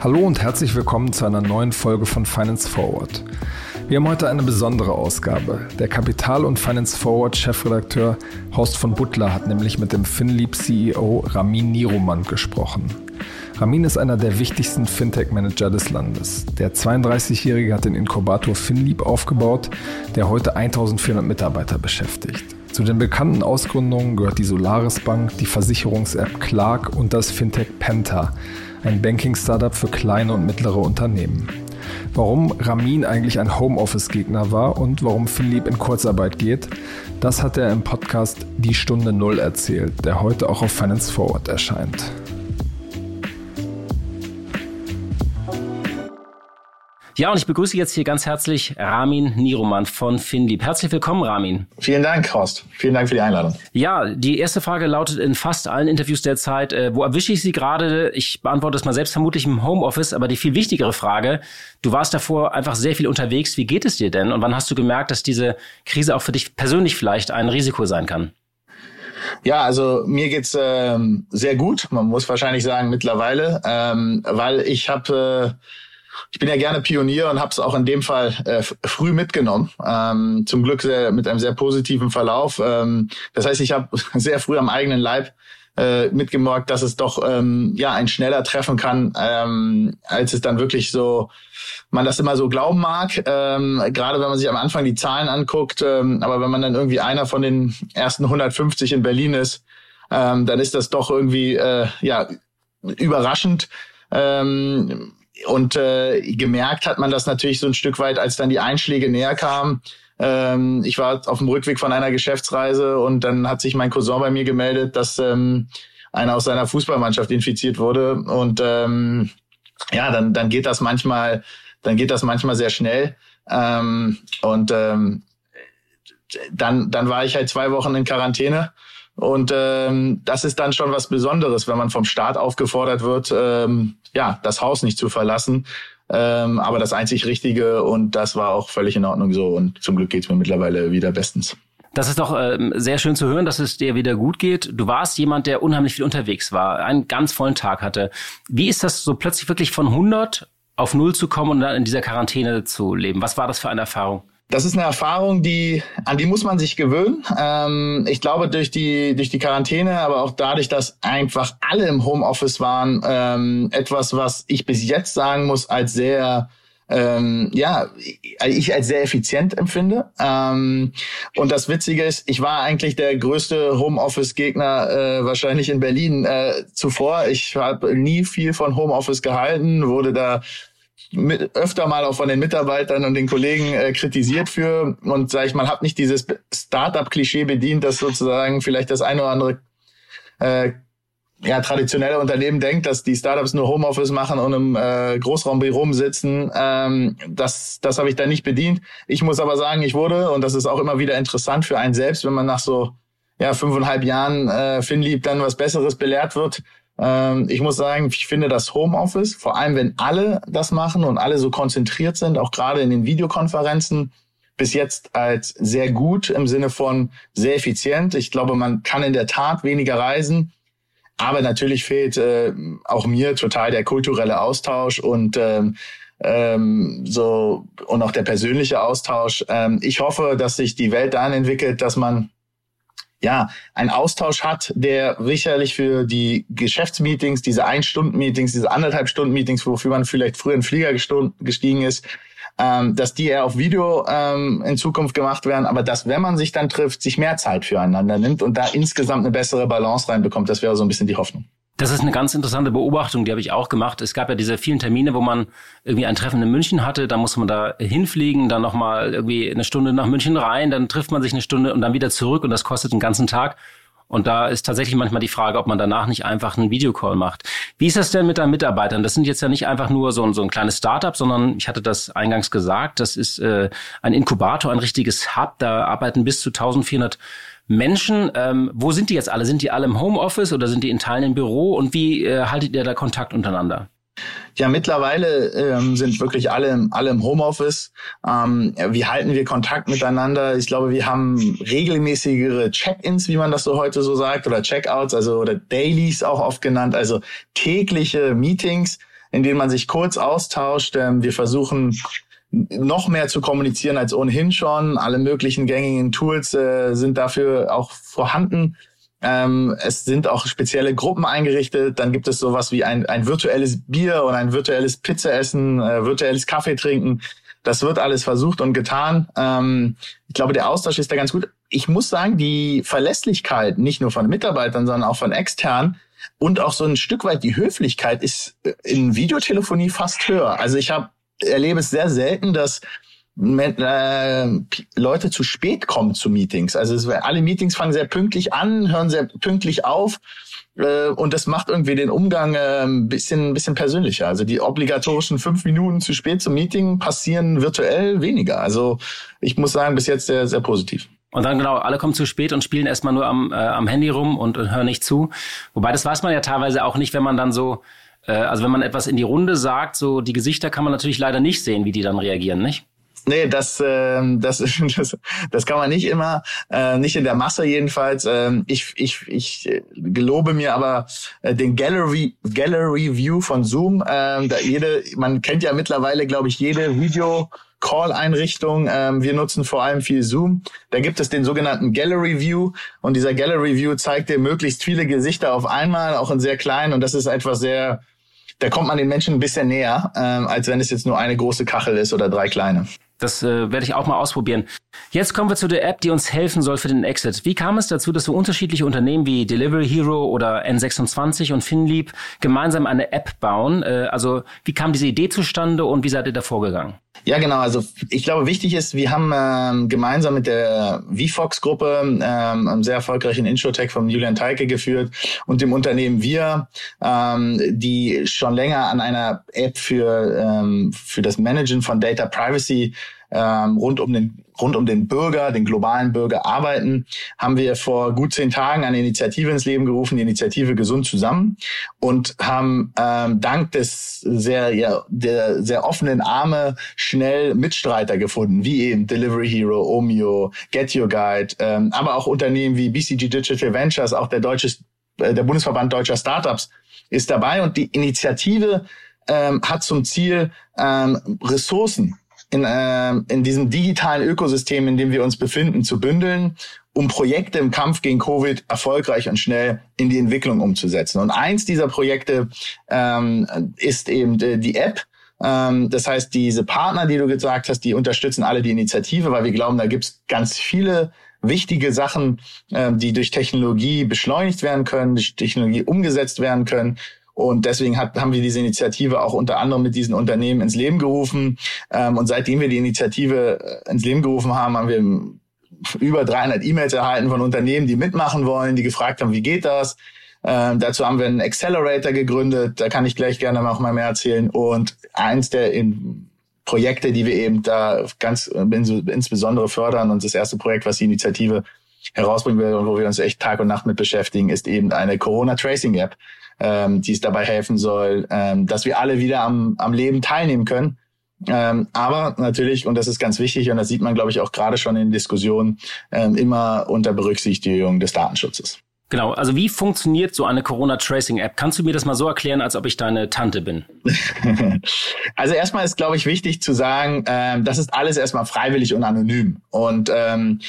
Hallo und herzlich willkommen zu einer neuen Folge von Finance Forward. Wir haben heute eine besondere Ausgabe. Der Kapital- und Finance Forward Chefredakteur Horst von Butler hat nämlich mit dem FinLeap CEO Ramin Niroman gesprochen. Ramin ist einer der wichtigsten Fintech-Manager des Landes. Der 32-Jährige hat den Inkubator FinLeap aufgebaut, der heute 1400 Mitarbeiter beschäftigt. Zu den bekannten Ausgründungen gehört die Solaris Bank, die Versicherungs-App Clark und das Fintech Penta, ein Banking-Startup für kleine und mittlere Unternehmen. Warum Ramin eigentlich ein Homeoffice-Gegner war und warum Philipp in Kurzarbeit geht, das hat er im Podcast Die Stunde Null erzählt, der heute auch auf Finance Forward erscheint. Ja, und ich begrüße jetzt hier ganz herzlich Ramin Niroman von Finlieb. Herzlich willkommen, Ramin. Vielen Dank, Horst. Vielen Dank für die Einladung. Ja, die erste Frage lautet in fast allen Interviews derzeit, äh, wo erwische ich Sie gerade? Ich beantworte es mal selbst vermutlich im Homeoffice, aber die viel wichtigere Frage, du warst davor einfach sehr viel unterwegs. Wie geht es dir denn? Und wann hast du gemerkt, dass diese Krise auch für dich persönlich vielleicht ein Risiko sein kann? Ja, also mir geht's ähm, sehr gut. Man muss wahrscheinlich sagen mittlerweile, ähm, weil ich habe äh, ich bin ja gerne Pionier und habe es auch in dem Fall äh, früh mitgenommen. Ähm, zum Glück sehr, mit einem sehr positiven Verlauf. Ähm, das heißt, ich habe sehr früh am eigenen Leib äh, mitgemerkt, dass es doch ähm, ja ein schneller treffen kann, ähm, als es dann wirklich so man das immer so glauben mag. Ähm, gerade wenn man sich am Anfang die Zahlen anguckt, ähm, aber wenn man dann irgendwie einer von den ersten 150 in Berlin ist, ähm, dann ist das doch irgendwie äh, ja überraschend. Ähm, und äh, gemerkt hat man das natürlich so ein Stück weit, als dann die Einschläge näher kamen. Ähm, ich war auf dem Rückweg von einer Geschäftsreise und dann hat sich mein Cousin bei mir gemeldet, dass ähm, einer aus seiner Fußballmannschaft infiziert wurde. Und ähm, ja, dann, dann geht das manchmal, dann geht das manchmal sehr schnell. Ähm, und ähm, dann, dann war ich halt zwei Wochen in Quarantäne und ähm, das ist dann schon was Besonderes, wenn man vom Staat aufgefordert wird, ähm, ja, das Haus nicht zu verlassen. Ähm, aber das einzig Richtige und das war auch völlig in Ordnung so. Und zum Glück geht's mir mittlerweile wieder bestens. Das ist doch äh, sehr schön zu hören, dass es dir wieder gut geht. Du warst jemand, der unheimlich viel unterwegs war, einen ganz vollen Tag hatte. Wie ist das so plötzlich wirklich von 100 auf 0 zu kommen und dann in dieser Quarantäne zu leben? Was war das für eine Erfahrung? Das ist eine Erfahrung, die, an die muss man sich gewöhnen. Ähm, ich glaube, durch die, durch die Quarantäne, aber auch dadurch, dass einfach alle im Homeoffice waren, ähm, etwas, was ich bis jetzt sagen muss, als sehr, ähm, ja, ich als sehr effizient empfinde. Ähm, und das Witzige ist, ich war eigentlich der größte Homeoffice-Gegner äh, wahrscheinlich in Berlin äh, zuvor. Ich habe nie viel von Homeoffice gehalten, wurde da mit, öfter mal auch von den Mitarbeitern und den Kollegen äh, kritisiert für und sage ich mal, habe nicht dieses Startup-Klischee bedient, dass sozusagen vielleicht das eine oder andere äh, ja, traditionelle Unternehmen denkt, dass die Startups nur Homeoffice machen und im äh, Großraumbüro sitzen. Ähm, das das habe ich da nicht bedient. Ich muss aber sagen, ich wurde, und das ist auch immer wieder interessant für einen selbst, wenn man nach so ja, fünfeinhalb Jahren äh, Finlieb dann was Besseres belehrt wird, ich muss sagen, ich finde das Homeoffice, vor allem wenn alle das machen und alle so konzentriert sind, auch gerade in den Videokonferenzen, bis jetzt als sehr gut im Sinne von sehr effizient. Ich glaube, man kann in der Tat weniger reisen. Aber natürlich fehlt äh, auch mir total der kulturelle Austausch und ähm, ähm, so und auch der persönliche Austausch. Ähm, ich hoffe, dass sich die Welt dahin entwickelt, dass man ja, ein Austausch hat, der sicherlich für die Geschäftsmeetings, diese Ein-Stunden-Meetings, diese anderthalb Stunden-Meetings, wofür man vielleicht früher in den Flieger gestiegen ist, ähm, dass die eher auf Video ähm, in Zukunft gemacht werden, aber dass, wenn man sich dann trifft, sich mehr Zeit füreinander nimmt und da insgesamt eine bessere Balance reinbekommt, das wäre so ein bisschen die Hoffnung. Das ist eine ganz interessante Beobachtung, die habe ich auch gemacht. Es gab ja diese vielen Termine, wo man irgendwie ein Treffen in München hatte, da muss man da hinfliegen, dann nochmal irgendwie eine Stunde nach München rein, dann trifft man sich eine Stunde und dann wieder zurück und das kostet einen ganzen Tag. Und da ist tatsächlich manchmal die Frage, ob man danach nicht einfach einen Videocall macht. Wie ist das denn mit deinen Mitarbeitern? Das sind jetzt ja nicht einfach nur so ein, so ein kleines Startup, sondern ich hatte das eingangs gesagt, das ist äh, ein Inkubator, ein richtiges Hub. Da arbeiten bis zu 1400 Menschen. Ähm, wo sind die jetzt alle? Sind die alle im Homeoffice oder sind die in Teilen im Büro? Und wie äh, haltet ihr da Kontakt untereinander? Ja, mittlerweile ähm, sind wirklich alle, alle im Homeoffice. Ähm, wie halten wir Kontakt miteinander? Ich glaube, wir haben regelmäßigere Check-ins, wie man das so heute so sagt, oder Check-outs, also oder Dailies auch oft genannt, also tägliche Meetings, in denen man sich kurz austauscht. Ähm, wir versuchen noch mehr zu kommunizieren als ohnehin schon. Alle möglichen gängigen Tools äh, sind dafür auch vorhanden. Ähm, es sind auch spezielle Gruppen eingerichtet. Dann gibt es sowas wie ein, ein virtuelles Bier oder ein virtuelles Pizzaessen, äh, virtuelles Kaffee trinken. Das wird alles versucht und getan. Ähm, ich glaube, der Austausch ist da ganz gut. Ich muss sagen, die Verlässlichkeit nicht nur von Mitarbeitern, sondern auch von externen und auch so ein Stück weit die Höflichkeit ist in Videotelefonie fast höher. Also ich habe erlebe es sehr selten, dass äh, Leute zu spät kommen zu Meetings. Also es, alle Meetings fangen sehr pünktlich an, hören sehr pünktlich auf. Äh, und das macht irgendwie den Umgang äh, ein bisschen, ein bisschen persönlicher. Also die obligatorischen fünf Minuten zu spät zum Meeting passieren virtuell weniger. Also ich muss sagen, bis jetzt sehr, sehr positiv. Und dann genau, alle kommen zu spät und spielen erstmal nur am, äh, am Handy rum und, und hören nicht zu. Wobei das weiß man ja teilweise auch nicht, wenn man dann so, äh, also wenn man etwas in die Runde sagt, so die Gesichter kann man natürlich leider nicht sehen, wie die dann reagieren, nicht? Nee, das, äh, das, das, das kann man nicht immer, äh, nicht in der Masse jedenfalls. Ähm, ich, ich, ich gelobe mir aber äh, den Gallery, Gallery View von Zoom. Ähm, da jede, man kennt ja mittlerweile, glaube ich, jede Video. Call-Einrichtung. Ähm, wir nutzen vor allem viel Zoom. Da gibt es den sogenannten Gallery View und dieser Gallery View zeigt dir möglichst viele Gesichter auf einmal, auch in sehr kleinen und das ist etwas sehr, da kommt man den Menschen ein bisschen näher, ähm, als wenn es jetzt nur eine große Kachel ist oder drei kleine. Das äh, werde ich auch mal ausprobieren. Jetzt kommen wir zu der App, die uns helfen soll für den Exit. Wie kam es dazu, dass so unterschiedliche Unternehmen wie Delivery Hero oder N26 und Finlieb gemeinsam eine App bauen? Äh, also wie kam diese Idee zustande und wie seid ihr da vorgegangen? Ja, genau. Also ich glaube, wichtig ist, wir haben ähm, gemeinsam mit der VFox-Gruppe ähm, einen sehr erfolgreichen Introtech von Julian Teike geführt und dem Unternehmen Wir, ähm, die schon länger an einer App für, ähm, für das Managen von Data Privacy ähm, rund um den rund um den Bürger, den globalen Bürger arbeiten, haben wir vor gut zehn Tagen eine Initiative ins Leben gerufen, die Initiative Gesund zusammen und haben ähm, dank des sehr ja, der sehr offenen Arme schnell Mitstreiter gefunden, wie eben Delivery Hero, Omio, Get Your Guide, ähm, aber auch Unternehmen wie BCG Digital Ventures, auch der deutsche äh, der Bundesverband deutscher Startups ist dabei und die Initiative ähm, hat zum Ziel, ähm, Ressourcen in, äh, in diesem digitalen Ökosystem, in dem wir uns befinden, zu bündeln, um Projekte im Kampf gegen Covid erfolgreich und schnell in die Entwicklung umzusetzen. Und eins dieser Projekte ähm, ist eben die App. Ähm, das heißt, diese Partner, die du gesagt hast, die unterstützen alle die Initiative, weil wir glauben, da gibt's ganz viele wichtige Sachen, äh, die durch Technologie beschleunigt werden können, durch Technologie umgesetzt werden können. Und deswegen hat, haben wir diese Initiative auch unter anderem mit diesen Unternehmen ins Leben gerufen. Ähm, und seitdem wir die Initiative äh, ins Leben gerufen haben, haben wir über 300 E-Mails erhalten von Unternehmen, die mitmachen wollen, die gefragt haben, wie geht das? Ähm, dazu haben wir einen Accelerator gegründet. Da kann ich gleich gerne noch mal mehr erzählen. Und eins der in Projekte, die wir eben da ganz insbesondere fördern und das erste Projekt, was die Initiative herausbringen will und wo wir uns echt Tag und Nacht mit beschäftigen, ist eben eine Corona Tracing App ähm, die es dabei helfen soll, ähm, dass wir alle wieder am, am Leben teilnehmen können. Ähm, aber natürlich, und das ist ganz wichtig, und das sieht man, glaube ich, auch gerade schon in Diskussionen, ähm, immer unter Berücksichtigung des Datenschutzes. Genau, also wie funktioniert so eine Corona-Tracing-App? Kannst du mir das mal so erklären, als ob ich deine Tante bin? also erstmal ist, glaube ich, wichtig zu sagen, ähm, das ist alles erstmal freiwillig und anonym. Und ähm,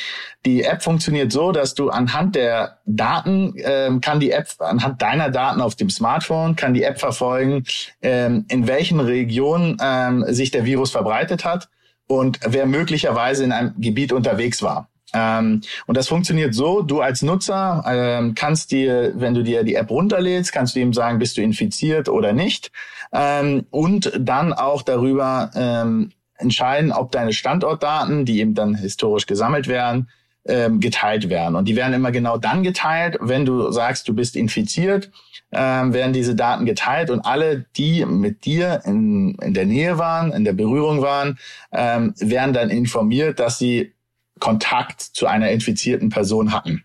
die App funktioniert so, dass du anhand der Daten, ähm, kann die App, anhand deiner Daten auf dem Smartphone, kann die App verfolgen, ähm, in welchen Regionen ähm, sich der Virus verbreitet hat und wer möglicherweise in einem Gebiet unterwegs war. Ähm, und das funktioniert so, du als Nutzer ähm, kannst dir, wenn du dir die App runterlädst, kannst du ihm sagen, bist du infiziert oder nicht. Ähm, und dann auch darüber ähm, entscheiden, ob deine Standortdaten, die eben dann historisch gesammelt werden, ähm, geteilt werden. Und die werden immer genau dann geteilt, wenn du sagst, du bist infiziert, ähm, werden diese Daten geteilt und alle, die mit dir in, in der Nähe waren, in der Berührung waren, werden dann informiert, dass sie Kontakt zu einer infizierten Person hatten.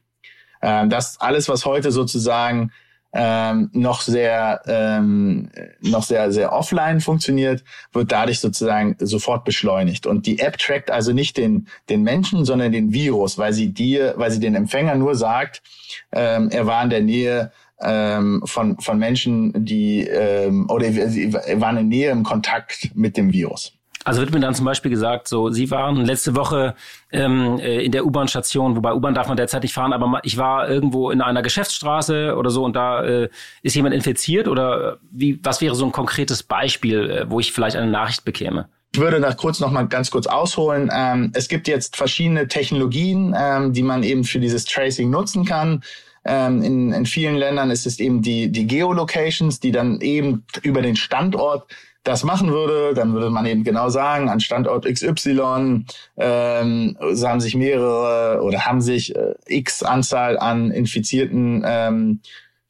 Ähm, das alles, was heute sozusagen ähm, noch sehr ähm, noch sehr sehr offline funktioniert, wird dadurch sozusagen sofort beschleunigt. Und die App trackt also nicht den den Menschen, sondern den Virus, weil sie dir, weil sie den Empfänger nur sagt, ähm, er war in der Nähe ähm, von von Menschen, die ähm, oder sie waren in Nähe im Kontakt mit dem Virus. Also wird mir dann zum Beispiel gesagt, so Sie waren letzte Woche ähm, äh, in der U-Bahn-Station, wobei U-Bahn darf man derzeit nicht fahren, aber ich war irgendwo in einer Geschäftsstraße oder so und da äh, ist jemand infiziert oder wie? Was wäre so ein konkretes Beispiel, äh, wo ich vielleicht eine Nachricht bekäme? Ich würde da kurz noch mal ganz kurz ausholen. Ähm, es gibt jetzt verschiedene Technologien, ähm, die man eben für dieses Tracing nutzen kann. Ähm, in, in vielen Ländern ist es eben die, die Geolocations, die dann eben über den Standort das machen würde, dann würde man eben genau sagen, an Standort XY ähm, haben sich mehrere oder haben sich äh, x Anzahl an infizierten ähm,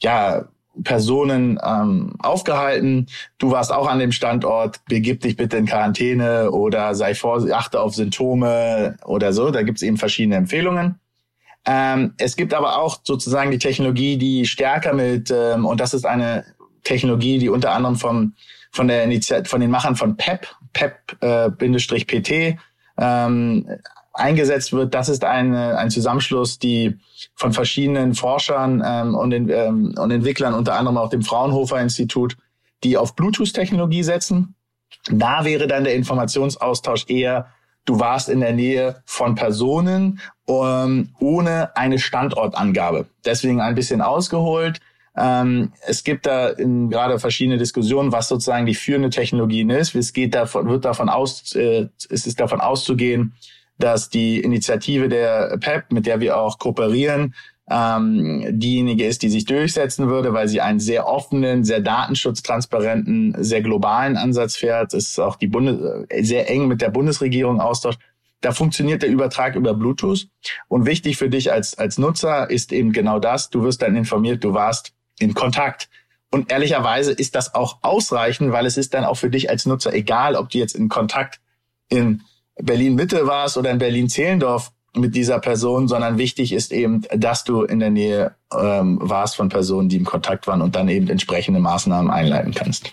ja, Personen ähm, aufgehalten. Du warst auch an dem Standort, begib dich bitte in Quarantäne oder sei vor, achte auf Symptome oder so. Da gibt es eben verschiedene Empfehlungen. Ähm, es gibt aber auch sozusagen die Technologie, die stärker mit, ähm, und das ist eine Technologie, die unter anderem vom von der von den Machern von PEP, PEP-PT, äh, ähm, eingesetzt wird. Das ist eine, ein Zusammenschluss, die von verschiedenen Forschern ähm, und, den, ähm, und Entwicklern, unter anderem auch dem Fraunhofer Institut, die auf Bluetooth-Technologie setzen. Da wäre dann der Informationsaustausch eher, du warst in der Nähe von Personen ähm, ohne eine Standortangabe. Deswegen ein bisschen ausgeholt. Ähm, es gibt da in, gerade verschiedene Diskussionen, was sozusagen die führende Technologie ist. Es geht davon, wird davon aus, äh, es ist davon auszugehen, dass die Initiative der PEP, mit der wir auch kooperieren, ähm, diejenige ist, die sich durchsetzen würde, weil sie einen sehr offenen, sehr datenschutztransparenten, sehr globalen Ansatz fährt. Es ist auch die Bundes äh, sehr eng mit der Bundesregierung austauscht. Da funktioniert der Übertrag über Bluetooth. Und wichtig für dich als, als Nutzer ist eben genau das. Du wirst dann informiert, du warst in Kontakt. Und ehrlicherweise ist das auch ausreichend, weil es ist dann auch für dich als Nutzer egal, ob du jetzt in Kontakt in Berlin Mitte warst oder in Berlin Zehlendorf mit dieser Person, sondern wichtig ist eben, dass du in der Nähe ähm, warst von Personen, die im Kontakt waren und dann eben entsprechende Maßnahmen einleiten kannst.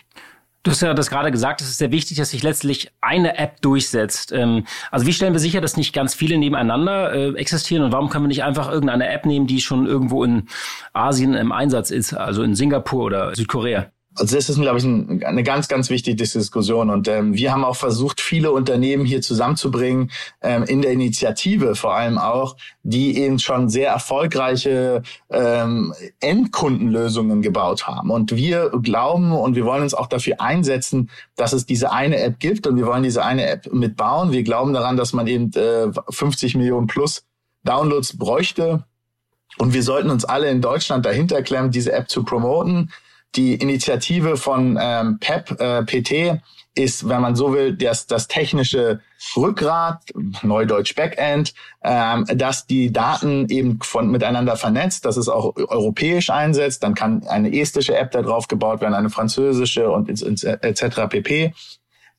Du hast ja das gerade gesagt, es ist sehr wichtig, dass sich letztlich eine App durchsetzt. Ähm, also wie stellen wir sicher, dass nicht ganz viele nebeneinander äh, existieren und warum können wir nicht einfach irgendeine App nehmen, die schon irgendwo in Asien im Einsatz ist, also in Singapur oder Südkorea? Also das ist, glaube ich, ein, eine ganz, ganz wichtige Diskussion. Und ähm, wir haben auch versucht, viele Unternehmen hier zusammenzubringen, ähm, in der Initiative vor allem auch, die eben schon sehr erfolgreiche ähm, Endkundenlösungen gebaut haben. Und wir glauben und wir wollen uns auch dafür einsetzen, dass es diese eine App gibt und wir wollen diese eine App mitbauen. Wir glauben daran, dass man eben äh, 50 Millionen plus Downloads bräuchte. Und wir sollten uns alle in Deutschland dahinter klemmen, diese App zu promoten die Initiative von ähm, PEP, äh, PT, ist, wenn man so will, das, das technische Rückgrat, Neudeutsch Backend, ähm, dass die Daten eben von miteinander vernetzt, dass es auch europäisch einsetzt. Dann kann eine estische App da drauf gebaut werden, eine französische und etc. pp.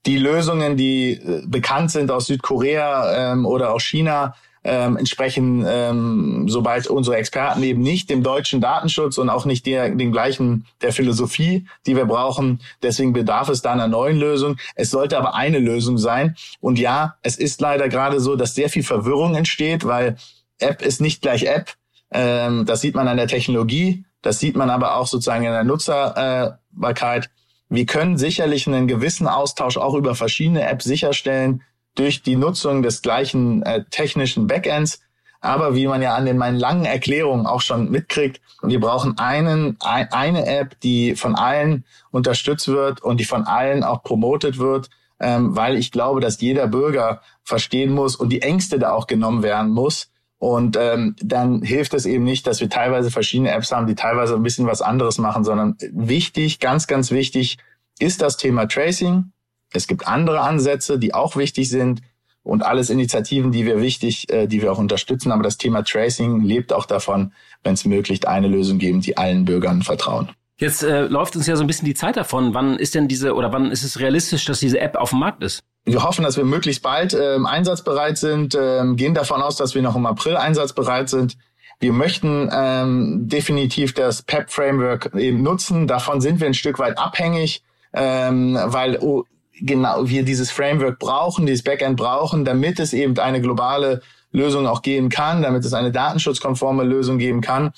Die Lösungen, die äh, bekannt sind aus Südkorea ähm, oder aus China, ähm, entsprechen, ähm, sobald unsere Experten eben nicht dem deutschen Datenschutz und auch nicht der, den gleichen der Philosophie, die wir brauchen. Deswegen bedarf es da einer neuen Lösung. Es sollte aber eine Lösung sein. Und ja, es ist leider gerade so, dass sehr viel Verwirrung entsteht, weil App ist nicht gleich App. Ähm, das sieht man an der Technologie. Das sieht man aber auch sozusagen in der Nutzerbarkeit. Wir können sicherlich einen gewissen Austausch auch über verschiedene Apps sicherstellen, durch die Nutzung des gleichen äh, technischen Backends. Aber wie man ja an den meinen langen Erklärungen auch schon mitkriegt, wir brauchen einen, ein, eine App, die von allen unterstützt wird und die von allen auch promotet wird, ähm, weil ich glaube, dass jeder Bürger verstehen muss und die Ängste da auch genommen werden muss. Und ähm, dann hilft es eben nicht, dass wir teilweise verschiedene Apps haben, die teilweise ein bisschen was anderes machen, sondern wichtig, ganz, ganz wichtig ist das Thema Tracing. Es gibt andere Ansätze, die auch wichtig sind und alles Initiativen, die wir wichtig, äh, die wir auch unterstützen. Aber das Thema Tracing lebt auch davon, wenn es möglich eine Lösung geben, die allen Bürgern vertrauen. Jetzt äh, läuft uns ja so ein bisschen die Zeit davon. Wann ist denn diese oder wann ist es realistisch, dass diese App auf dem Markt ist? Wir hoffen, dass wir möglichst bald ähm, einsatzbereit sind, ähm, gehen davon aus, dass wir noch im April einsatzbereit sind. Wir möchten ähm, definitiv das PEP-Framework eben nutzen. Davon sind wir ein Stück weit abhängig, ähm, weil oh, genau wir dieses Framework brauchen, dieses Backend brauchen, damit es eben eine globale Lösung auch geben kann, damit es eine datenschutzkonforme Lösung geben kann.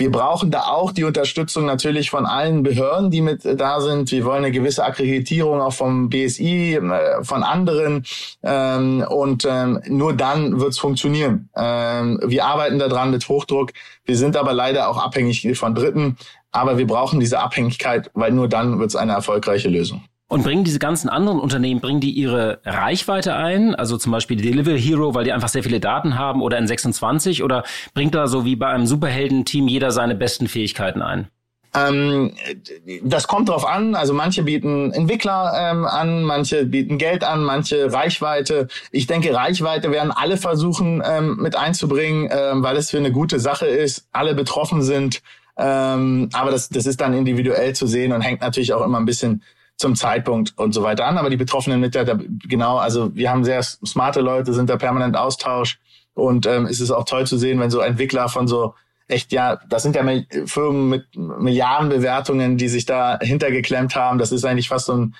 Wir brauchen da auch die Unterstützung natürlich von allen Behörden, die mit da sind. Wir wollen eine gewisse Akkreditierung auch vom BSI, äh, von anderen. Ähm, und ähm, nur dann wird es funktionieren. Ähm, wir arbeiten daran mit Hochdruck. Wir sind aber leider auch abhängig von Dritten. Aber wir brauchen diese Abhängigkeit, weil nur dann wird es eine erfolgreiche Lösung. Und bringen diese ganzen anderen Unternehmen, bringen die ihre Reichweite ein? Also zum Beispiel die Delivery Hero, weil die einfach sehr viele Daten haben oder in 26? Oder bringt da so wie bei einem Superhelden-Team jeder seine besten Fähigkeiten ein? Ähm, das kommt drauf an. Also manche bieten Entwickler ähm, an, manche bieten Geld an, manche Reichweite. Ich denke, Reichweite werden alle versuchen ähm, mit einzubringen, ähm, weil es für eine gute Sache ist. Alle betroffen sind. Ähm, aber das, das ist dann individuell zu sehen und hängt natürlich auch immer ein bisschen zum Zeitpunkt und so weiter an. Aber die betroffenen Mitarbeiter, genau, also wir haben sehr smarte Leute, sind da permanent Austausch und ähm, es ist auch toll zu sehen, wenn so Entwickler von so echt, ja, das sind ja Firmen mit Milliardenbewertungen, die sich da hintergeklemmt haben. Das ist eigentlich fast so ein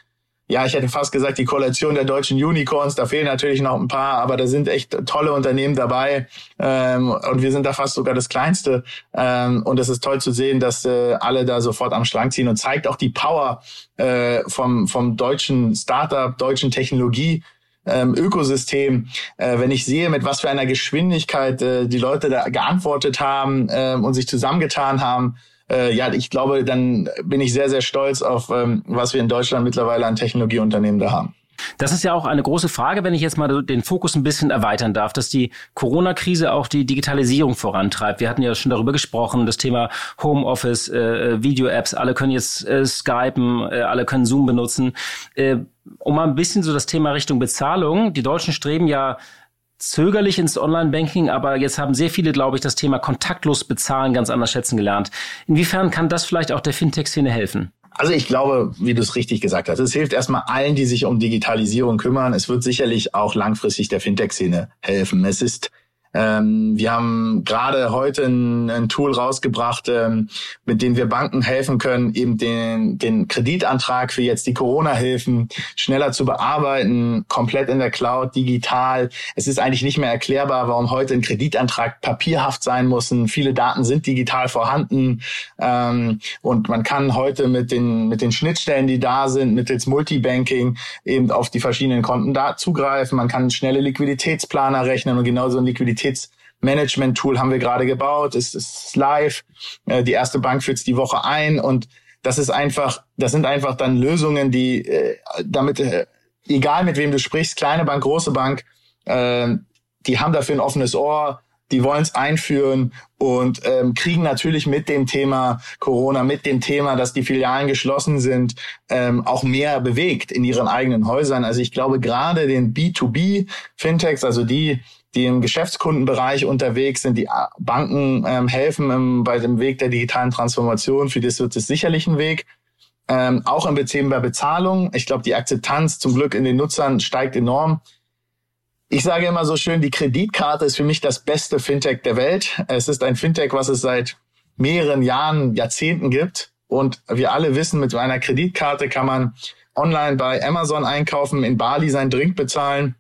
ja, ich hätte fast gesagt, die Koalition der deutschen Unicorns, da fehlen natürlich noch ein paar, aber da sind echt tolle Unternehmen dabei ähm, und wir sind da fast sogar das Kleinste ähm, und es ist toll zu sehen, dass äh, alle da sofort am Schlank ziehen und zeigt auch die Power äh, vom, vom deutschen Startup, deutschen Technologie. Ähm, Ökosystem, äh, wenn ich sehe, mit was für einer Geschwindigkeit äh, die Leute da geantwortet haben äh, und sich zusammengetan haben, äh, ja, ich glaube, dann bin ich sehr, sehr stolz auf, ähm, was wir in Deutschland mittlerweile an Technologieunternehmen da haben. Das ist ja auch eine große Frage, wenn ich jetzt mal den Fokus ein bisschen erweitern darf, dass die Corona-Krise auch die Digitalisierung vorantreibt. Wir hatten ja schon darüber gesprochen, das Thema Homeoffice, äh, Video-Apps, alle können jetzt äh, Skypen, äh, alle können Zoom benutzen. Äh, um mal ein bisschen so das Thema Richtung Bezahlung. Die Deutschen streben ja zögerlich ins Online-Banking, aber jetzt haben sehr viele, glaube ich, das Thema kontaktlos bezahlen ganz anders schätzen gelernt. Inwiefern kann das vielleicht auch der Fintech-Szene helfen? Also ich glaube, wie du es richtig gesagt hast, es hilft erstmal allen, die sich um Digitalisierung kümmern. Es wird sicherlich auch langfristig der Fintech-Szene helfen. Es ist ähm, wir haben gerade heute ein, ein Tool rausgebracht, ähm, mit dem wir Banken helfen können, eben den, den Kreditantrag für jetzt die Corona-Hilfen schneller zu bearbeiten, komplett in der Cloud, digital. Es ist eigentlich nicht mehr erklärbar, warum heute ein Kreditantrag papierhaft sein muss. Viele Daten sind digital vorhanden ähm, und man kann heute mit den, mit den Schnittstellen, die da sind, mittels Multibanking eben auf die verschiedenen Konten da zugreifen. Man kann schnelle Liquiditätsplaner rechnen und genauso ein Liquiditätsplaner Liquiditätsmanagement-Tool haben wir gerade gebaut, es ist live, äh, die erste Bank führt die Woche ein. Und das ist einfach, das sind einfach dann Lösungen, die äh, damit, äh, egal mit wem du sprichst, kleine Bank, große Bank, die haben dafür ein offenes Ohr, die wollen es einführen und ähm, kriegen natürlich mit dem Thema Corona, mit dem Thema, dass die Filialen geschlossen sind, ähm, auch mehr bewegt in ihren eigenen Häusern. Also ich glaube gerade den B2B-Fintechs, also die, die im Geschäftskundenbereich unterwegs sind. Die Banken ähm, helfen im, bei dem Weg der digitalen Transformation. Für das wird es sicherlich ein Weg. Ähm, auch im Thema Bezahlung. Ich glaube, die Akzeptanz zum Glück in den Nutzern steigt enorm. Ich sage immer so schön, die Kreditkarte ist für mich das beste Fintech der Welt. Es ist ein Fintech, was es seit mehreren Jahren, Jahrzehnten gibt. Und wir alle wissen, mit einer Kreditkarte kann man online bei Amazon einkaufen, in Bali sein Drink bezahlen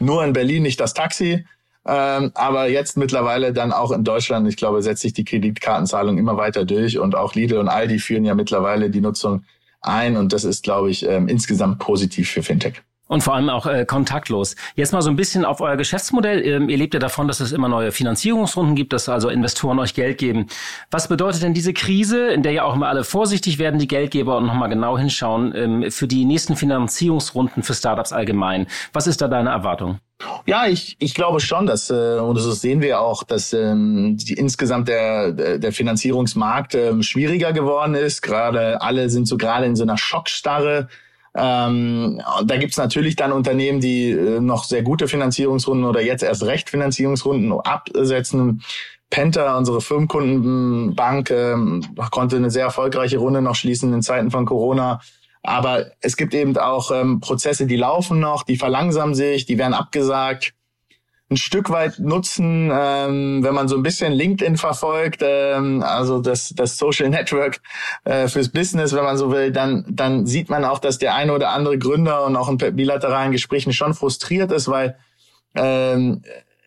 nur in Berlin nicht das Taxi, ähm, aber jetzt mittlerweile dann auch in Deutschland, ich glaube, setzt sich die Kreditkartenzahlung immer weiter durch und auch Lidl und Aldi führen ja mittlerweile die Nutzung ein und das ist, glaube ich, ähm, insgesamt positiv für Fintech. Und vor allem auch äh, kontaktlos. Jetzt mal so ein bisschen auf euer Geschäftsmodell. Ähm, ihr lebt ja davon, dass es immer neue Finanzierungsrunden gibt, dass also Investoren euch Geld geben. Was bedeutet denn diese Krise, in der ja auch immer alle vorsichtig werden, die Geldgeber, und nochmal genau hinschauen, ähm, für die nächsten Finanzierungsrunden für Startups allgemein? Was ist da deine Erwartung? Ja, ich, ich glaube schon, dass, äh, und das sehen wir auch, dass ähm, die, insgesamt der, der Finanzierungsmarkt ähm, schwieriger geworden ist. Gerade alle sind so gerade in so einer Schockstarre ähm, da gibt's natürlich dann Unternehmen, die äh, noch sehr gute Finanzierungsrunden oder jetzt erst recht Finanzierungsrunden absetzen. Penta, unsere Firmenkundenbank, ähm, konnte eine sehr erfolgreiche Runde noch schließen in Zeiten von Corona. Aber es gibt eben auch ähm, Prozesse, die laufen noch, die verlangsamen sich, die werden abgesagt. Ein Stück weit nutzen, ähm, wenn man so ein bisschen LinkedIn verfolgt, ähm, also das, das Social Network äh, fürs Business, wenn man so will, dann, dann sieht man auch, dass der eine oder andere Gründer und auch in bilateralen Gesprächen schon frustriert ist, weil ähm,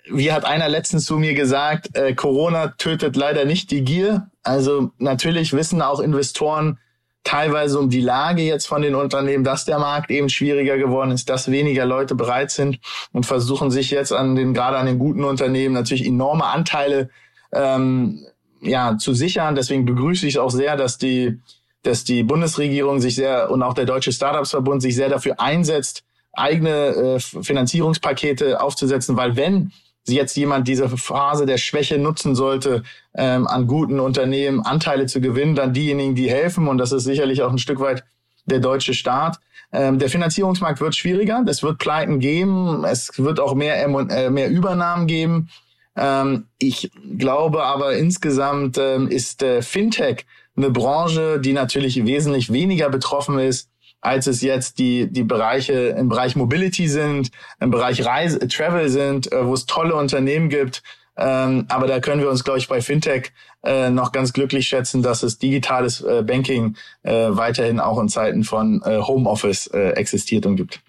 wie hat einer letztens zu mir gesagt, äh, Corona tötet leider nicht die Gier. Also natürlich wissen auch Investoren teilweise um die Lage jetzt von den Unternehmen, dass der Markt eben schwieriger geworden ist, dass weniger Leute bereit sind und versuchen sich jetzt an den, gerade an den guten Unternehmen natürlich enorme Anteile ähm, ja, zu sichern. Deswegen begrüße ich auch sehr, dass die, dass die Bundesregierung sich sehr und auch der Deutsche Startups-Verbund sich sehr dafür einsetzt, eigene äh, Finanzierungspakete aufzusetzen, weil wenn jetzt jemand diese Phase der Schwäche nutzen sollte, ähm, an guten Unternehmen Anteile zu gewinnen, dann diejenigen, die helfen. Und das ist sicherlich auch ein Stück weit der deutsche Staat. Ähm, der Finanzierungsmarkt wird schwieriger. Es wird Pleiten geben. Es wird auch mehr, äh, mehr Übernahmen geben. Ähm, ich glaube aber insgesamt ähm, ist äh, Fintech eine Branche, die natürlich wesentlich weniger betroffen ist als es jetzt die, die Bereiche im Bereich Mobility sind, im Bereich Reise, Travel sind, äh, wo es tolle Unternehmen gibt. Ähm, aber da können wir uns, glaube ich, bei Fintech äh, noch ganz glücklich schätzen, dass es digitales äh, Banking äh, weiterhin auch in Zeiten von äh, Homeoffice äh, existiert und gibt.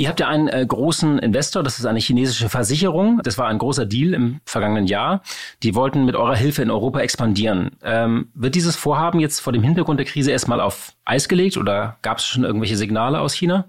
Ihr habt ja einen äh, großen Investor, das ist eine chinesische Versicherung. Das war ein großer Deal im vergangenen Jahr. Die wollten mit eurer Hilfe in Europa expandieren. Ähm, wird dieses Vorhaben jetzt vor dem Hintergrund der Krise erstmal auf Eis gelegt oder gab es schon irgendwelche Signale aus China?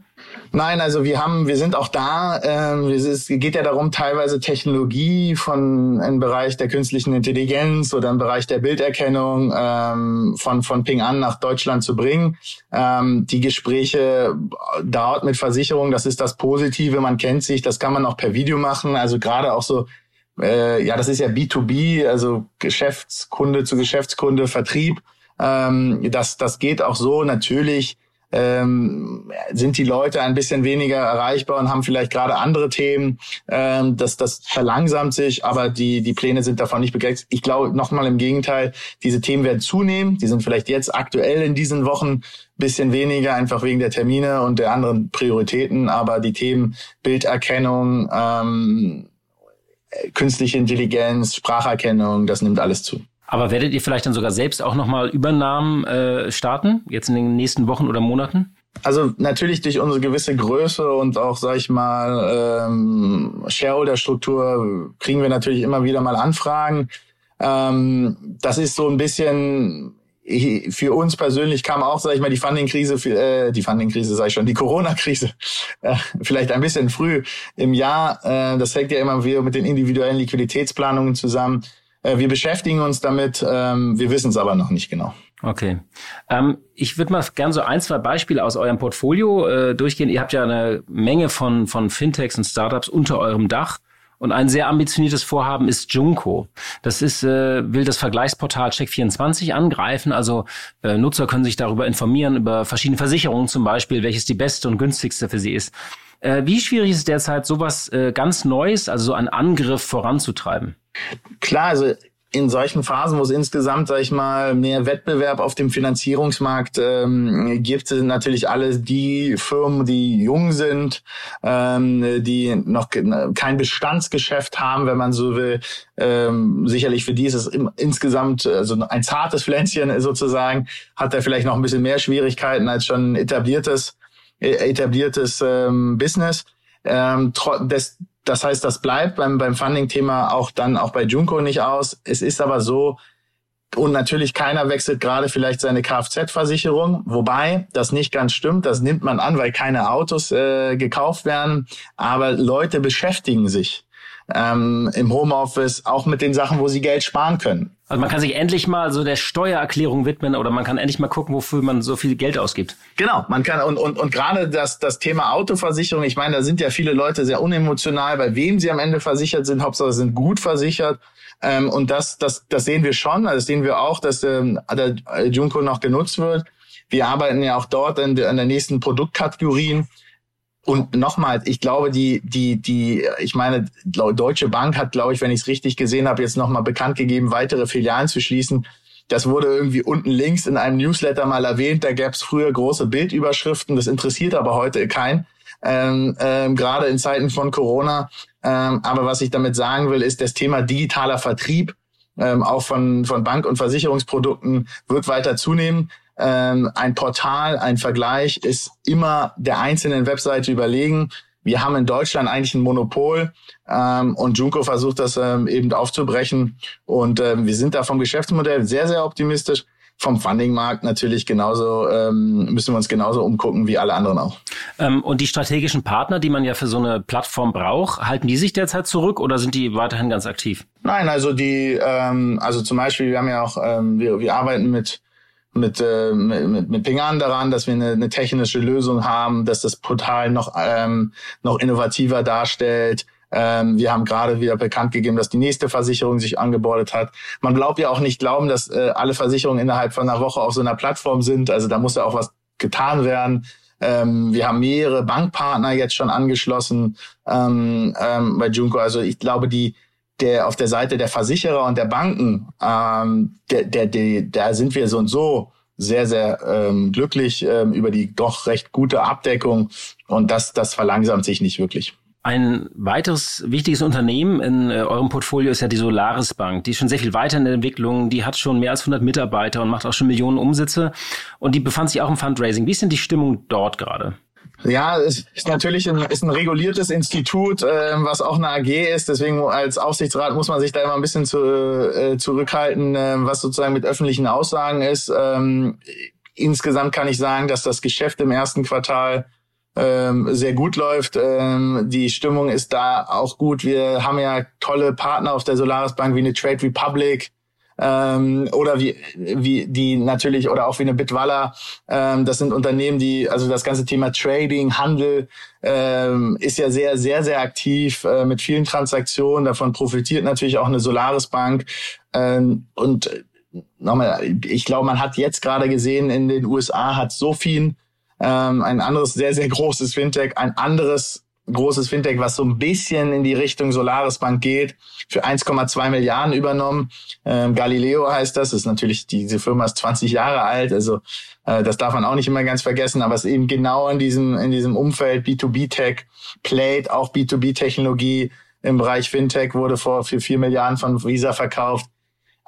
Nein, also wir haben, wir sind auch da. Ähm, es geht ja darum, teilweise Technologie von im Bereich der künstlichen Intelligenz oder im Bereich der Bilderkennung ähm, von von Ping an nach Deutschland zu bringen. Ähm, die Gespräche dauert mit Versicherungen. Das ist das Positive. Man kennt sich. Das kann man auch per Video machen. Also gerade auch so äh, ja, das ist ja B2B, also Geschäftskunde zu Geschäftskunde, Vertrieb. Ähm, das, das geht auch so. Natürlich ähm, sind die Leute ein bisschen weniger erreichbar und haben vielleicht gerade andere Themen. Ähm, das, das verlangsamt sich, aber die, die Pläne sind davon nicht begrenzt. Ich glaube, nochmal im Gegenteil, diese Themen werden zunehmen. Die sind vielleicht jetzt aktuell in diesen Wochen bisschen weniger, einfach wegen der Termine und der anderen Prioritäten, aber die Themen Bilderkennung, ähm, künstliche Intelligenz, Spracherkennung, das nimmt alles zu. Aber werdet ihr vielleicht dann sogar selbst auch nochmal Übernahmen äh, starten, jetzt in den nächsten Wochen oder Monaten? Also natürlich durch unsere gewisse Größe und auch, sag ich mal, ähm, Shareholder-Struktur kriegen wir natürlich immer wieder mal Anfragen. Ähm, das ist so ein bisschen für uns persönlich kam auch, sag ich mal, die Funding-Krise, äh, die Funding-Krise sag ich schon, die Corona-Krise, äh, vielleicht ein bisschen früh im Jahr. Äh, das hängt ja immer wieder mit den individuellen Liquiditätsplanungen zusammen. Äh, wir beschäftigen uns damit, ähm, wir wissen es aber noch nicht genau. Okay. Ähm, ich würde mal gerne so ein, zwei Beispiele aus eurem Portfolio äh, durchgehen. Ihr habt ja eine Menge von, von Fintechs und Startups unter eurem Dach. Und ein sehr ambitioniertes Vorhaben ist Junko. Das ist, äh, will das Vergleichsportal Check24 angreifen. Also äh, Nutzer können sich darüber informieren, über verschiedene Versicherungen zum Beispiel, welches die beste und günstigste für sie ist. Äh, wie schwierig ist es derzeit, sowas äh, ganz Neues, also so einen Angriff voranzutreiben? Klar, also in solchen Phasen, wo es insgesamt, sag ich mal, mehr Wettbewerb auf dem Finanzierungsmarkt ähm, gibt, sind natürlich alle die Firmen, die jung sind, ähm, die noch kein Bestandsgeschäft haben, wenn man so will. Ähm, sicherlich für die ist es im, insgesamt also ein zartes Pflänzchen sozusagen, hat er vielleicht noch ein bisschen mehr Schwierigkeiten als schon etabliertes äh, etabliertes ähm, Business. Ähm, des, das heißt, das bleibt beim, beim Funding-Thema auch dann auch bei Junko nicht aus. Es ist aber so, und natürlich keiner wechselt gerade vielleicht seine Kfz-Versicherung, wobei das nicht ganz stimmt. Das nimmt man an, weil keine Autos äh, gekauft werden. Aber Leute beschäftigen sich ähm, im Homeoffice auch mit den Sachen, wo sie Geld sparen können. Also man kann sich endlich mal so der Steuererklärung widmen oder man kann endlich mal gucken, wofür man so viel Geld ausgibt. Genau, man kann und und und gerade das das Thema Autoversicherung, ich meine, da sind ja viele Leute sehr unemotional, bei wem sie am Ende versichert sind, Hauptsache sind gut versichert. Ähm, und das das das sehen wir schon, also das sehen wir auch, dass ähm, der Junko noch genutzt wird. Wir arbeiten ja auch dort an der, nächsten Produktkategorien und nochmal, ich glaube, die, die, die, ich meine, Deutsche Bank hat, glaube ich, wenn ich es richtig gesehen habe, jetzt nochmal bekannt gegeben, weitere Filialen zu schließen. Das wurde irgendwie unten links in einem Newsletter mal erwähnt. Da gab es früher große Bildüberschriften. Das interessiert aber heute keinen. Ähm, ähm, Gerade in Zeiten von Corona Ähm, aber was ich damit sagen will, ist das Thema digitaler Vertrieb ähm, auch von, von Bank- und Versicherungsprodukten wird weiter zunehmen. Ähm, ein Portal, ein Vergleich ist immer der einzelnen Webseite überlegen. Wir haben in Deutschland eigentlich ein Monopol ähm, und Junko versucht das ähm, eben aufzubrechen. Und ähm, wir sind da vom Geschäftsmodell sehr, sehr optimistisch vom Fundingmarkt natürlich genauso, ähm, müssen wir uns genauso umgucken wie alle anderen auch. Ähm, und die strategischen Partner, die man ja für so eine Plattform braucht, halten die sich derzeit zurück oder sind die weiterhin ganz aktiv? Nein, also die, ähm, also zum Beispiel, wir haben ja auch, ähm, wir, wir arbeiten mit mit, äh, mit, mit Ping an daran, dass wir eine, eine technische Lösung haben, dass das Portal noch, ähm, noch innovativer darstellt, ähm, wir haben gerade wieder bekannt gegeben, dass die nächste Versicherung sich angebordet hat. Man glaubt ja auch nicht glauben, dass äh, alle Versicherungen innerhalb von einer Woche auf so einer Plattform sind. Also da muss ja auch was getan werden. Ähm, wir haben mehrere Bankpartner jetzt schon angeschlossen ähm, ähm, bei Junko. Also ich glaube, die der auf der Seite der Versicherer und der Banken, ähm, der, der, der, da sind wir so und so sehr, sehr ähm, glücklich ähm, über die doch recht gute Abdeckung und das, das verlangsamt sich nicht wirklich. Ein weiteres wichtiges Unternehmen in äh, eurem Portfolio ist ja die Solaris Bank. Die ist schon sehr viel weiter in der Entwicklung. Die hat schon mehr als 100 Mitarbeiter und macht auch schon Millionen Umsätze. Und die befand sich auch im Fundraising. Wie ist denn die Stimmung dort gerade? Ja, es ist natürlich ein, ist ein reguliertes Institut, äh, was auch eine AG ist. Deswegen als Aufsichtsrat muss man sich da immer ein bisschen zu, äh, zurückhalten, äh, was sozusagen mit öffentlichen Aussagen ist. Ähm, insgesamt kann ich sagen, dass das Geschäft im ersten Quartal ähm, sehr gut läuft. Ähm, die Stimmung ist da auch gut. Wir haben ja tolle Partner auf der Solaris Bank wie eine Trade Republic ähm, oder wie, wie die natürlich oder auch wie eine Bitwalla. Ähm, das sind Unternehmen, die, also das ganze Thema Trading, Handel ähm, ist ja sehr, sehr, sehr aktiv äh, mit vielen Transaktionen. Davon profitiert natürlich auch eine Solaris Bank. Ähm, und nochmal, ich glaube, man hat jetzt gerade gesehen, in den USA hat so ähm, ein anderes sehr, sehr großes Fintech, ein anderes großes Fintech, was so ein bisschen in die Richtung Solaris Bank geht, für 1,2 Milliarden übernommen. Ähm, Galileo heißt das, ist natürlich, diese Firma ist 20 Jahre alt, also äh, das darf man auch nicht immer ganz vergessen, aber es ist eben genau in diesem, in diesem Umfeld B2B-Tech, Plate, auch B2B-Technologie im Bereich Fintech wurde vor für 4 Milliarden von Visa verkauft.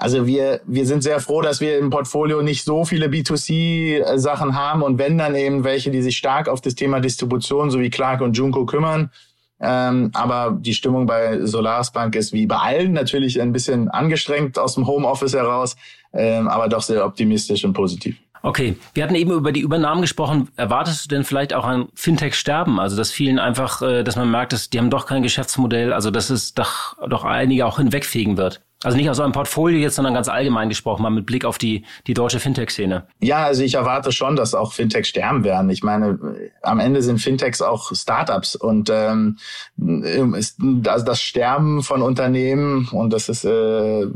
Also wir, wir sind sehr froh, dass wir im Portfolio nicht so viele B2C-Sachen haben und wenn dann eben welche, die sich stark auf das Thema Distribution sowie Clark und Junko kümmern. Ähm, aber die Stimmung bei Solaris Bank ist wie bei allen natürlich ein bisschen angestrengt aus dem Homeoffice heraus, ähm, aber doch sehr optimistisch und positiv. Okay, wir hatten eben über die Übernahmen gesprochen. Erwartest du denn vielleicht auch ein Fintech-Sterben? Also, dass vielen einfach, äh, dass man merkt, dass die haben doch kein Geschäftsmodell, also dass es doch, doch einige auch hinwegfegen wird? Also nicht aus eurem Portfolio jetzt, sondern ganz allgemein gesprochen, mal mit Blick auf die, die deutsche Fintech-Szene. Ja, also ich erwarte schon, dass auch Fintechs sterben werden. Ich meine, am Ende sind Fintechs auch Startups und ähm, ist, also das Sterben von Unternehmen und das ist äh,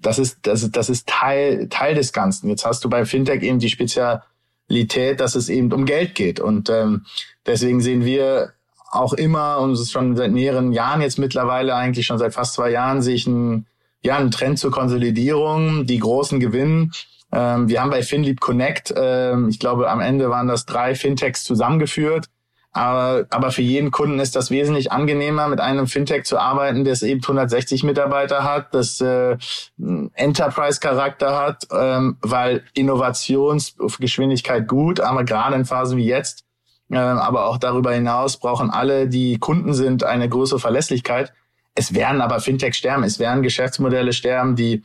das ist das ist, das ist Teil Teil des Ganzen. Jetzt hast du bei Fintech eben die Spezialität, dass es eben um Geld geht und ähm, deswegen sehen wir auch immer und es ist schon seit mehreren Jahren jetzt mittlerweile eigentlich schon seit fast zwei Jahren sich ein ja, ein Trend zur Konsolidierung, die großen gewinnen. Ähm, wir haben bei FinLeap Connect, ähm, ich glaube, am Ende waren das drei Fintechs zusammengeführt. Aber, aber für jeden Kunden ist das wesentlich angenehmer, mit einem Fintech zu arbeiten, das eben 160 Mitarbeiter hat, das äh, Enterprise-Charakter hat, ähm, weil Innovationsgeschwindigkeit gut, aber gerade in Phasen wie jetzt, äh, aber auch darüber hinaus brauchen alle, die Kunden sind, eine größere Verlässlichkeit. Es werden aber Fintech sterben, es werden Geschäftsmodelle sterben, die,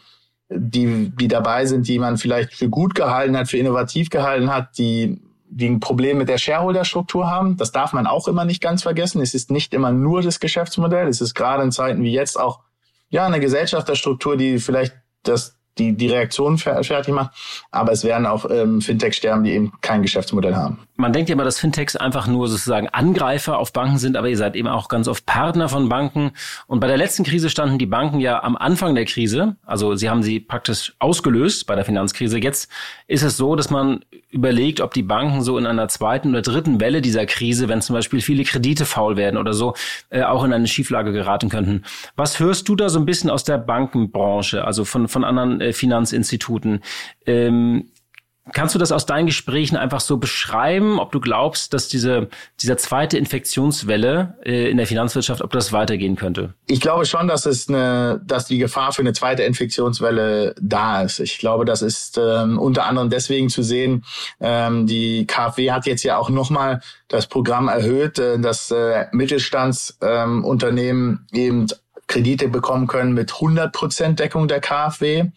die, die dabei sind, die man vielleicht für gut gehalten hat, für innovativ gehalten hat, die, die ein Problem mit der Shareholder-Struktur haben. Das darf man auch immer nicht ganz vergessen. Es ist nicht immer nur das Geschäftsmodell. Es ist gerade in Zeiten wie jetzt auch, ja, eine Gesellschafterstruktur, die vielleicht das, die, die Reaktion fertig macht. Aber es werden auch ähm, Fintech sterben, die eben kein Geschäftsmodell haben. Man denkt ja immer, dass Fintechs einfach nur sozusagen Angreifer auf Banken sind, aber ihr seid eben auch ganz oft Partner von Banken. Und bei der letzten Krise standen die Banken ja am Anfang der Krise. Also sie haben sie praktisch ausgelöst bei der Finanzkrise. Jetzt ist es so, dass man überlegt, ob die Banken so in einer zweiten oder dritten Welle dieser Krise, wenn zum Beispiel viele Kredite faul werden oder so, äh, auch in eine Schieflage geraten könnten. Was hörst du da so ein bisschen aus der Bankenbranche, also von, von anderen äh, Finanzinstituten? Ähm, Kannst du das aus deinen Gesprächen einfach so beschreiben, ob du glaubst, dass diese, dieser zweite Infektionswelle äh, in der Finanzwirtschaft, ob das weitergehen könnte? Ich glaube schon, dass es eine, dass die Gefahr für eine zweite Infektionswelle da ist. Ich glaube, das ist ähm, unter anderem deswegen zu sehen. Ähm, die KfW hat jetzt ja auch nochmal das Programm erhöht, äh, dass äh, Mittelstandsunternehmen ähm, eben Kredite bekommen können mit 100 Prozent Deckung der KfW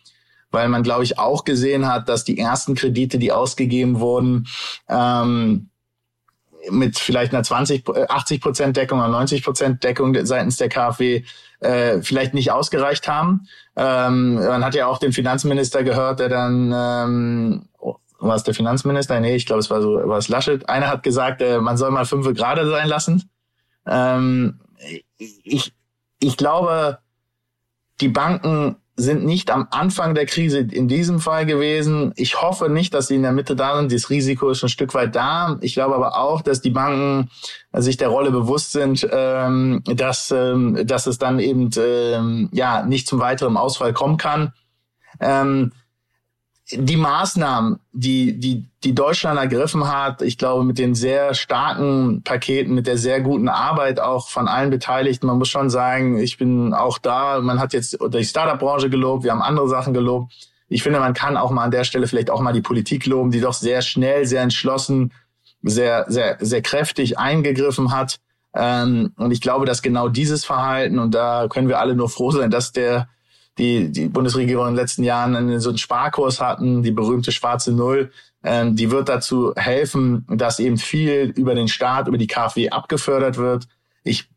weil man, glaube ich, auch gesehen hat, dass die ersten Kredite, die ausgegeben wurden, ähm, mit vielleicht einer 20, 80 Prozent Deckung oder 90 Prozent Deckung seitens der KfW äh, vielleicht nicht ausgereicht haben. Ähm, man hat ja auch den Finanzminister gehört, der dann ähm, war es der Finanzminister? Nee, ich glaube, es war so, war es Laschet. Einer hat gesagt, äh, man soll mal fünf gerade sein lassen. Ähm, ich, ich glaube, die Banken sind nicht am Anfang der Krise in diesem Fall gewesen. Ich hoffe nicht, dass sie in der Mitte da sind. Das Risiko ist ein Stück weit da. Ich glaube aber auch, dass die Banken sich der Rolle bewusst sind, ähm, dass, ähm, dass es dann eben ähm, ja nicht zum weiteren Ausfall kommen kann. Ähm, die Maßnahmen, die, die, die Deutschland ergriffen hat, ich glaube, mit den sehr starken Paketen, mit der sehr guten Arbeit auch von allen Beteiligten, man muss schon sagen, ich bin auch da, man hat jetzt die Startup-Branche gelobt, wir haben andere Sachen gelobt. Ich finde, man kann auch mal an der Stelle vielleicht auch mal die Politik loben, die doch sehr schnell, sehr entschlossen, sehr, sehr, sehr kräftig eingegriffen hat. Ähm, und ich glaube, dass genau dieses Verhalten, und da können wir alle nur froh sein, dass der die die Bundesregierung in den letzten Jahren so einen Sparkurs hatten, die berühmte schwarze Null, ähm, die wird dazu helfen, dass eben viel über den Staat, über die KfW abgefördert wird. Ich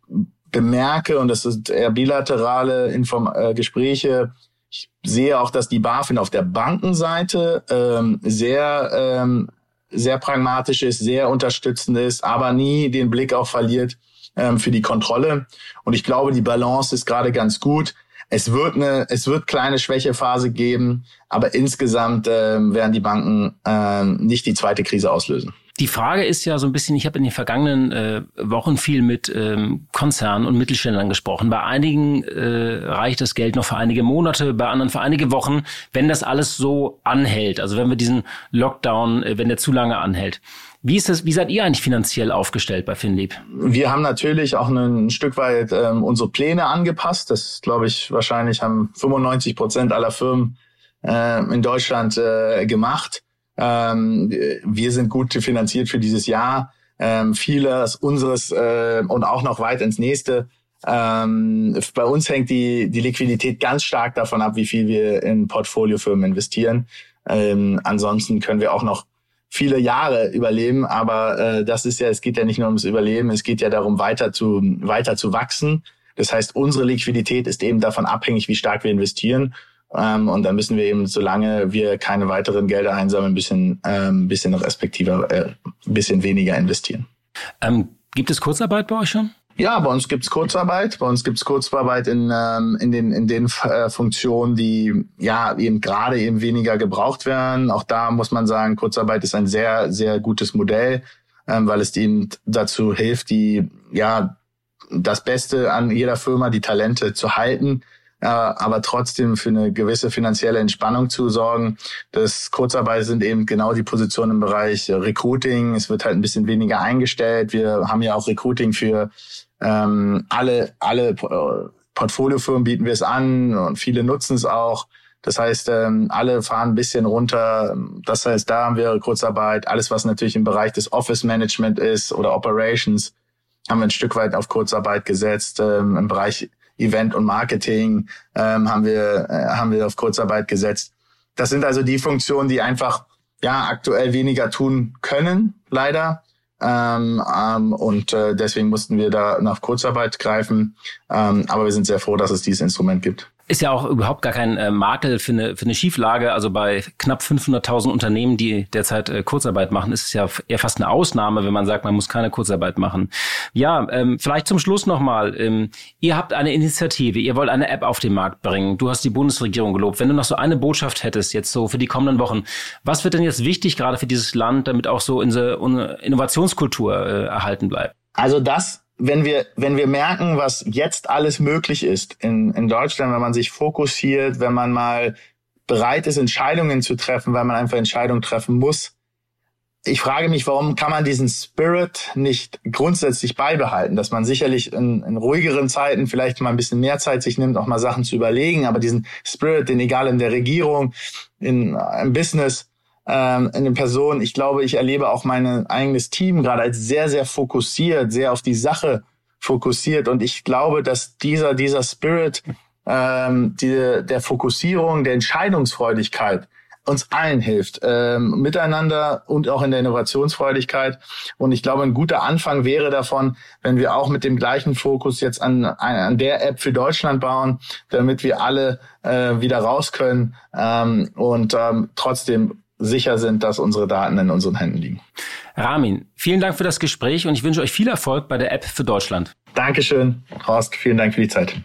bemerke, und das sind eher bilaterale Inform äh, Gespräche, ich sehe auch, dass die BaFin auf der Bankenseite ähm, sehr, ähm, sehr pragmatisch ist, sehr unterstützend ist, aber nie den Blick auch verliert ähm, für die Kontrolle. Und ich glaube, die Balance ist gerade ganz gut. Es wird eine, es wird kleine Schwächephase geben, aber insgesamt äh, werden die Banken äh, nicht die zweite Krise auslösen. Die Frage ist ja so ein bisschen, ich habe in den vergangenen äh, Wochen viel mit ähm, Konzernen und Mittelständlern gesprochen. Bei einigen äh, reicht das Geld noch für einige Monate, bei anderen für einige Wochen, wenn das alles so anhält. Also wenn wir diesen Lockdown, äh, wenn der zu lange anhält. Wie ist das, wie seid ihr eigentlich finanziell aufgestellt bei Finlieb? Wir haben natürlich auch ein Stück weit ähm, unsere Pläne angepasst. Das glaube ich wahrscheinlich haben 95 Prozent aller Firmen äh, in Deutschland äh, gemacht. Ähm, wir sind gut finanziert für dieses Jahr. Ähm, vieles unseres äh, und auch noch weit ins nächste. Ähm, bei uns hängt die, die Liquidität ganz stark davon ab, wie viel wir in Portfoliofirmen investieren. Ähm, ansonsten können wir auch noch viele Jahre überleben, aber äh, das ist ja, es geht ja nicht nur ums Überleben, es geht ja darum, weiter zu, weiter zu wachsen. Das heißt, unsere Liquidität ist eben davon abhängig, wie stark wir investieren. Ähm, und dann müssen wir eben, solange wir keine weiteren Gelder einsammeln, ein bisschen, ähm, bisschen respektiver, äh, bisschen weniger investieren. Ähm, gibt es Kurzarbeit bei euch schon? Ja, bei uns gibt's Kurzarbeit. Bei uns gibt's Kurzarbeit in, ähm, in den, in den äh, Funktionen, die ja eben gerade eben weniger gebraucht werden. Auch da muss man sagen, Kurzarbeit ist ein sehr, sehr gutes Modell, ähm, weil es eben dazu hilft, die ja das Beste an jeder Firma, die Talente zu halten, aber trotzdem für eine gewisse finanzielle Entspannung zu sorgen. Das Kurzarbeit sind eben genau die Positionen im Bereich Recruiting. Es wird halt ein bisschen weniger eingestellt. Wir haben ja auch Recruiting für ähm, alle, alle Portfoliofirmen bieten wir es an und viele nutzen es auch. Das heißt, ähm, alle fahren ein bisschen runter. Das heißt, da haben wir Kurzarbeit. Alles, was natürlich im Bereich des Office Management ist oder Operations, haben wir ein Stück weit auf Kurzarbeit gesetzt. Ähm, Im Bereich Event und Marketing ähm, haben wir äh, haben wir auf Kurzarbeit gesetzt. Das sind also die Funktionen, die einfach ja aktuell weniger tun können, leider. Ähm, ähm, und äh, deswegen mussten wir da nach Kurzarbeit greifen. Ähm, aber wir sind sehr froh, dass es dieses Instrument gibt ist ja auch überhaupt gar kein äh, Makel für eine, für eine Schieflage. Also bei knapp 500.000 Unternehmen, die derzeit äh, Kurzarbeit machen, ist es ja eher fast eine Ausnahme, wenn man sagt, man muss keine Kurzarbeit machen. Ja, ähm, vielleicht zum Schluss nochmal. Ähm, ihr habt eine Initiative, ihr wollt eine App auf den Markt bringen. Du hast die Bundesregierung gelobt. Wenn du noch so eine Botschaft hättest, jetzt so für die kommenden Wochen, was wird denn jetzt wichtig gerade für dieses Land, damit auch so unsere Innovationskultur äh, erhalten bleibt? Also das wenn wir, wenn wir merken, was jetzt alles möglich ist in, in Deutschland, wenn man sich fokussiert, wenn man mal bereit ist, Entscheidungen zu treffen, weil man einfach Entscheidungen treffen muss. Ich frage mich, warum kann man diesen Spirit nicht grundsätzlich beibehalten, dass man sicherlich in, in ruhigeren Zeiten vielleicht mal ein bisschen mehr Zeit sich nimmt, auch mal Sachen zu überlegen, aber diesen Spirit, den egal in der Regierung, in, im Business, ähm, in den Personen, ich glaube, ich erlebe auch mein eigenes Team gerade als sehr, sehr fokussiert, sehr auf die Sache fokussiert und ich glaube, dass dieser, dieser Spirit ähm, die, der Fokussierung, der Entscheidungsfreudigkeit uns allen hilft, ähm, miteinander und auch in der Innovationsfreudigkeit. Und ich glaube, ein guter Anfang wäre davon, wenn wir auch mit dem gleichen Fokus jetzt an, an der App für Deutschland bauen, damit wir alle äh, wieder raus können ähm, und ähm, trotzdem sicher sind, dass unsere Daten in unseren Händen liegen. Ramin, vielen Dank für das Gespräch und ich wünsche euch viel Erfolg bei der App für Deutschland. Dankeschön, Horst. Vielen Dank für die Zeit.